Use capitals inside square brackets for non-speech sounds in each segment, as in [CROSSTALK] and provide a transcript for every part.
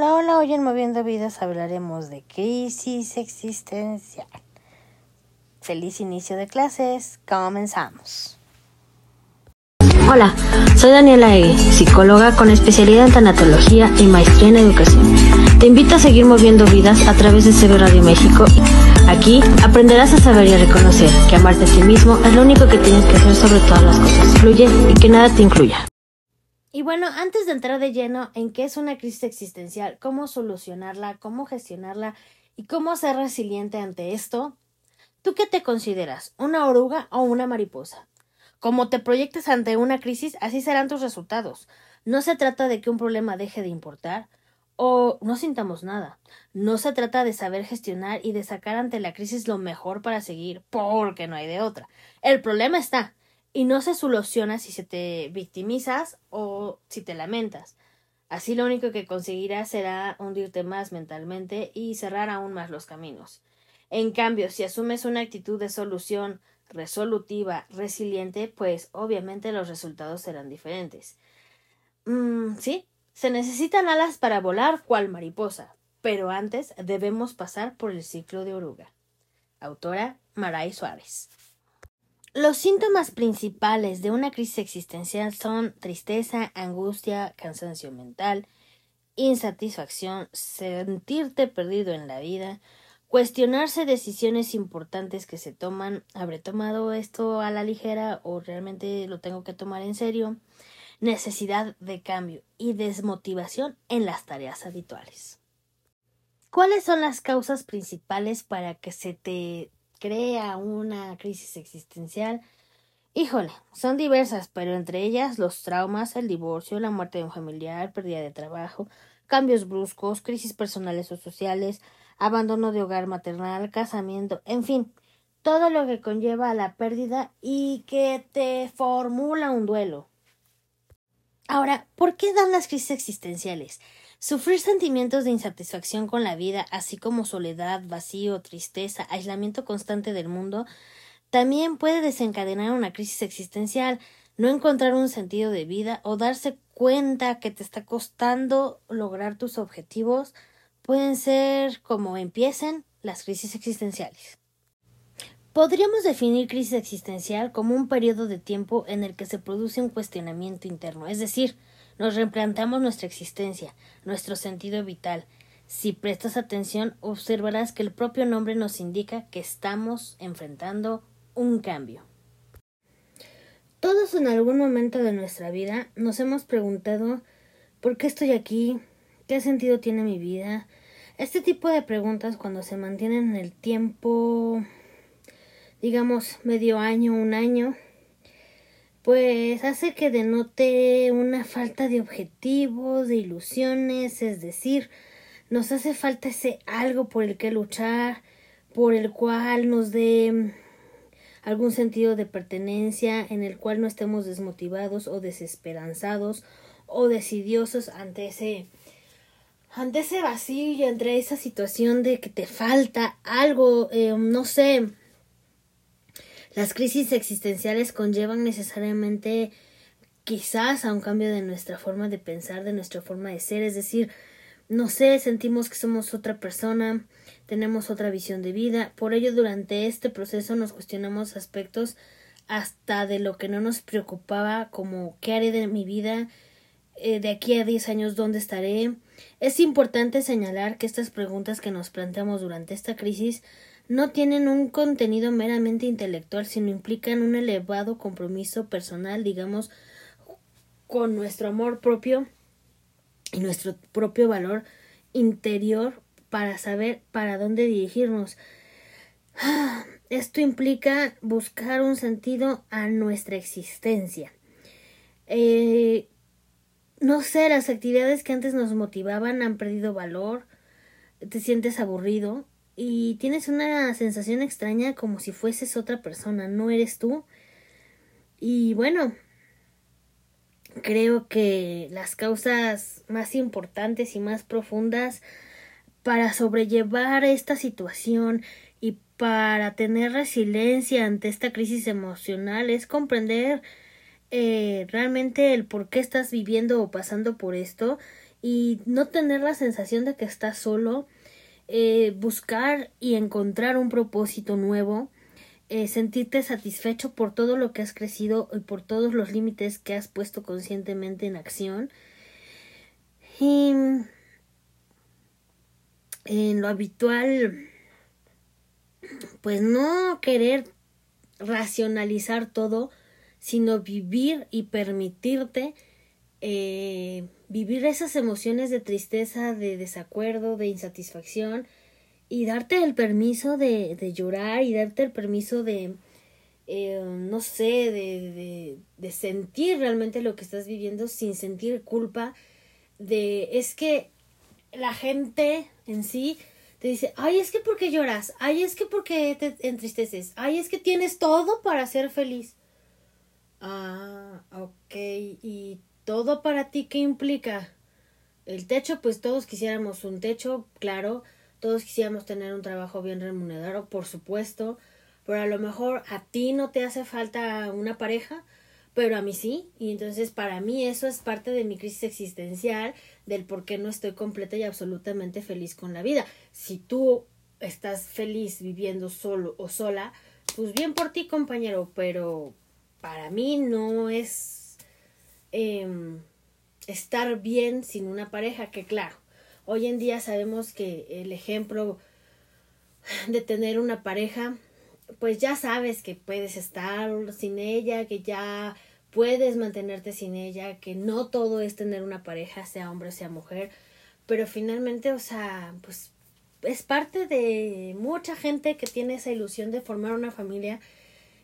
Hola, hola, hoy en Moviendo Vidas hablaremos de crisis existencial. Feliz inicio de clases, comenzamos. Hola, soy Daniela Egui, psicóloga con especialidad en tanatología y maestría en educación. Te invito a seguir moviendo vidas a través de CB Radio México. Aquí aprenderás a saber y a reconocer que amarte a ti mismo es lo único que tienes que hacer sobre todas las cosas. Fluye y que nada te incluya. Y bueno, antes de entrar de lleno en qué es una crisis existencial, cómo solucionarla, cómo gestionarla y cómo ser resiliente ante esto, ¿tú qué te consideras? ¿Una oruga o una mariposa? Como te proyectes ante una crisis, así serán tus resultados. No se trata de que un problema deje de importar o no sintamos nada. No se trata de saber gestionar y de sacar ante la crisis lo mejor para seguir, porque no hay de otra. El problema está, y no se soluciona si se te victimizas o si te lamentas. Así lo único que conseguirás será hundirte más mentalmente y cerrar aún más los caminos. En cambio, si asumes una actitud de solución resolutiva, resiliente, pues obviamente los resultados serán diferentes. Mm, sí, se necesitan alas para volar cual mariposa, pero antes debemos pasar por el ciclo de oruga. Autora Maray Suárez. Los síntomas principales de una crisis existencial son tristeza, angustia, cansancio mental, insatisfacción, sentirte perdido en la vida, cuestionarse decisiones importantes que se toman, ¿habré tomado esto a la ligera o realmente lo tengo que tomar en serio? necesidad de cambio y desmotivación en las tareas habituales. ¿Cuáles son las causas principales para que se te crea una crisis existencial. Híjole, son diversas, pero entre ellas los traumas, el divorcio, la muerte de un familiar, pérdida de trabajo, cambios bruscos, crisis personales o sociales, abandono de hogar maternal, casamiento, en fin, todo lo que conlleva a la pérdida y que te formula un duelo. Ahora, ¿por qué dan las crisis existenciales? Sufrir sentimientos de insatisfacción con la vida, así como soledad, vacío, tristeza, aislamiento constante del mundo, también puede desencadenar una crisis existencial, no encontrar un sentido de vida o darse cuenta que te está costando lograr tus objetivos, pueden ser como empiecen las crisis existenciales. Podríamos definir crisis existencial como un periodo de tiempo en el que se produce un cuestionamiento interno, es decir, nos replanteamos nuestra existencia, nuestro sentido vital. Si prestas atención, observarás que el propio nombre nos indica que estamos enfrentando un cambio. Todos en algún momento de nuestra vida nos hemos preguntado ¿por qué estoy aquí? ¿Qué sentido tiene mi vida? Este tipo de preguntas cuando se mantienen en el tiempo, digamos, medio año, un año, pues hace que denote una falta de objetivos, de ilusiones, es decir, nos hace falta ese algo por el que luchar, por el cual nos dé algún sentido de pertenencia, en el cual no estemos desmotivados o desesperanzados o decidiosos ante ese ante ese vacío y entre esa situación de que te falta algo, eh, no sé, las crisis existenciales conllevan necesariamente quizás a un cambio de nuestra forma de pensar, de nuestra forma de ser, es decir, no sé, sentimos que somos otra persona, tenemos otra visión de vida, por ello durante este proceso nos cuestionamos aspectos hasta de lo que no nos preocupaba, como qué haré de mi vida, eh, de aquí a 10 años dónde estaré. Es importante señalar que estas preguntas que nos planteamos durante esta crisis no tienen un contenido meramente intelectual, sino implican un elevado compromiso personal, digamos, con nuestro amor propio y nuestro propio valor interior para saber para dónde dirigirnos. [SIGHS] Esto implica buscar un sentido a nuestra existencia. Eh, no sé, las actividades que antes nos motivaban han perdido valor, te sientes aburrido, y tienes una sensación extraña como si fueses otra persona, no eres tú. Y bueno, creo que las causas más importantes y más profundas para sobrellevar esta situación y para tener resiliencia ante esta crisis emocional es comprender eh, realmente el por qué estás viviendo o pasando por esto y no tener la sensación de que estás solo, eh, buscar y encontrar un propósito nuevo, eh, sentirte satisfecho por todo lo que has crecido y por todos los límites que has puesto conscientemente en acción. Y en lo habitual, pues no querer racionalizar todo, sino vivir y permitirte eh, vivir esas emociones de tristeza, de desacuerdo, de insatisfacción y darte el permiso de, llorar y darte el permiso de, eh, no sé, de, de, de sentir realmente lo que estás viviendo sin sentir culpa de es que la gente en sí te dice, ay, es que porque lloras, ay, es que porque te entristeces, ay, es que tienes todo para ser feliz. Ah, ok, y todo para ti, ¿qué implica? El techo, pues todos quisiéramos un techo, claro, todos quisiéramos tener un trabajo bien remunerado, por supuesto, pero a lo mejor a ti no te hace falta una pareja, pero a mí sí, y entonces para mí eso es parte de mi crisis existencial, del por qué no estoy completa y absolutamente feliz con la vida. Si tú estás feliz viviendo solo o sola, pues bien por ti, compañero, pero para mí no es Em, estar bien sin una pareja, que claro, hoy en día sabemos que el ejemplo de tener una pareja, pues ya sabes que puedes estar sin ella, que ya puedes mantenerte sin ella, que no todo es tener una pareja, sea hombre, sea mujer, pero finalmente, o sea, pues es parte de mucha gente que tiene esa ilusión de formar una familia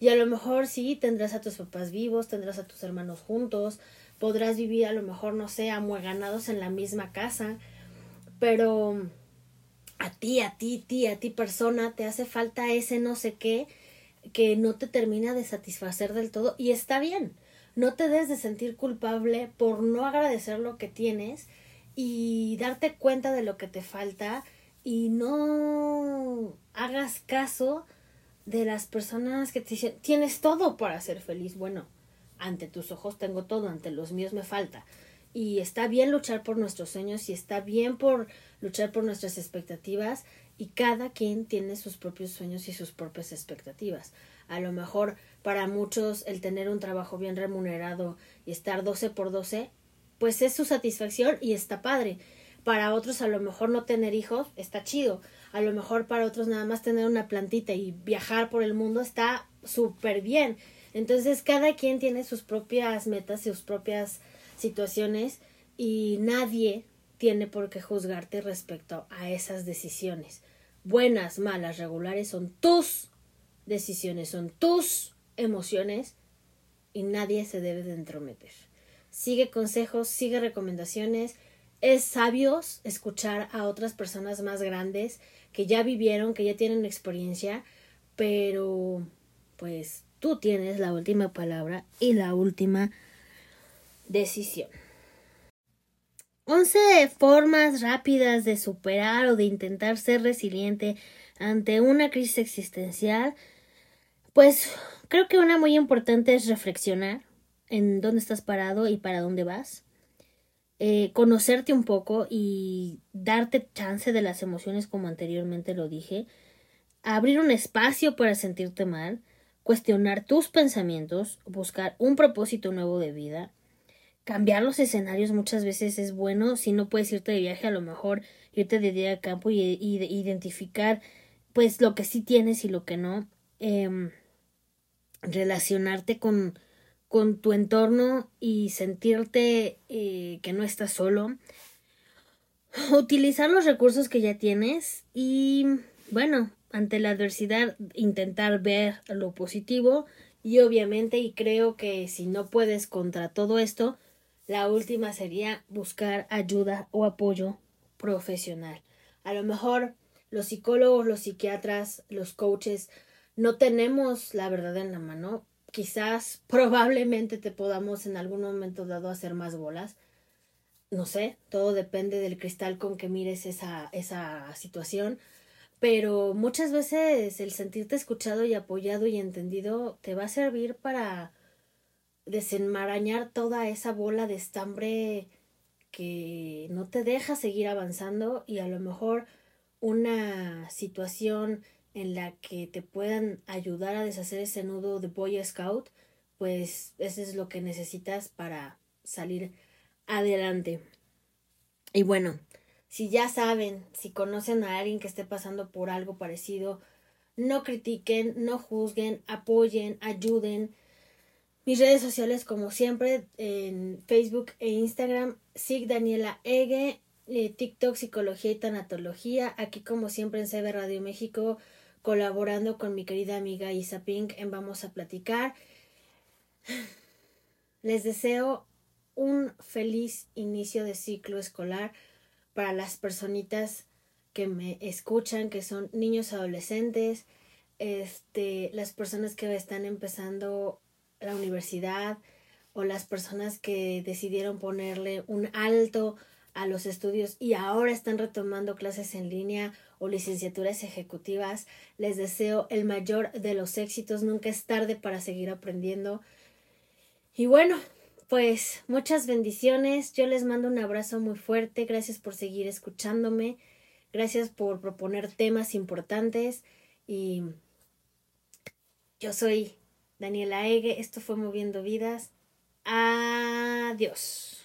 y a lo mejor sí, tendrás a tus papás vivos, tendrás a tus hermanos juntos, podrás vivir a lo mejor, no sé, amueganados en la misma casa, pero a ti, a ti, ti, a ti persona, te hace falta ese no sé qué que no te termina de satisfacer del todo y está bien. No te des de sentir culpable por no agradecer lo que tienes y darte cuenta de lo que te falta y no hagas caso de las personas que te dicen, tienes todo para ser feliz. Bueno, ante tus ojos tengo todo, ante los míos me falta. Y está bien luchar por nuestros sueños y está bien por luchar por nuestras expectativas y cada quien tiene sus propios sueños y sus propias expectativas. A lo mejor para muchos el tener un trabajo bien remunerado y estar 12 por 12, pues es su satisfacción y está padre. Para otros a lo mejor no tener hijos está chido a lo mejor para otros nada más tener una plantita y viajar por el mundo está súper bien. Entonces cada quien tiene sus propias metas, sus propias situaciones y nadie tiene por qué juzgarte respecto a esas decisiones. Buenas, malas, regulares son tus decisiones, son tus emociones y nadie se debe de entrometer. Sigue consejos, sigue recomendaciones. Es sabios escuchar a otras personas más grandes que ya vivieron, que ya tienen experiencia, pero pues tú tienes la última palabra y la última decisión. Once formas rápidas de superar o de intentar ser resiliente ante una crisis existencial. Pues creo que una muy importante es reflexionar en dónde estás parado y para dónde vas. Eh, conocerte un poco y darte chance de las emociones como anteriormente lo dije, abrir un espacio para sentirte mal, cuestionar tus pensamientos, buscar un propósito nuevo de vida, cambiar los escenarios muchas veces es bueno, si no puedes irte de viaje a lo mejor irte de día al campo y, identificar pues lo que sí tienes y lo que no, em, relacionarte con con tu entorno y sentirte eh, que no estás solo. Utilizar los recursos que ya tienes y, bueno, ante la adversidad intentar ver lo positivo y obviamente y creo que si no puedes contra todo esto, la última sería buscar ayuda o apoyo profesional. A lo mejor los psicólogos, los psiquiatras, los coaches no tenemos la verdad en la mano, quizás probablemente te podamos en algún momento dado hacer más bolas. No sé, todo depende del cristal con que mires esa, esa situación. Pero muchas veces el sentirte escuchado y apoyado y entendido te va a servir para desenmarañar toda esa bola de estambre que no te deja seguir avanzando y a lo mejor una situación en la que te puedan ayudar a deshacer ese nudo de Boy Scout, pues eso es lo que necesitas para salir adelante. Y bueno, si ya saben, si conocen a alguien que esté pasando por algo parecido, no critiquen, no juzguen, apoyen, ayuden. Mis redes sociales, como siempre, en Facebook e Instagram, SIG Daniela Ege, eh, TikTok Psicología y Tanatología, aquí como siempre en CB Radio México, colaborando con mi querida amiga Isa Pink en Vamos a Platicar. Les deseo un feliz inicio de ciclo escolar para las personitas que me escuchan, que son niños adolescentes, este, las personas que están empezando la universidad o las personas que decidieron ponerle un alto a los estudios y ahora están retomando clases en línea o licenciaturas ejecutivas. Les deseo el mayor de los éxitos. Nunca es tarde para seguir aprendiendo. Y bueno, pues muchas bendiciones. Yo les mando un abrazo muy fuerte. Gracias por seguir escuchándome. Gracias por proponer temas importantes. Y yo soy Daniela Ege. Esto fue Moviendo Vidas. Adiós.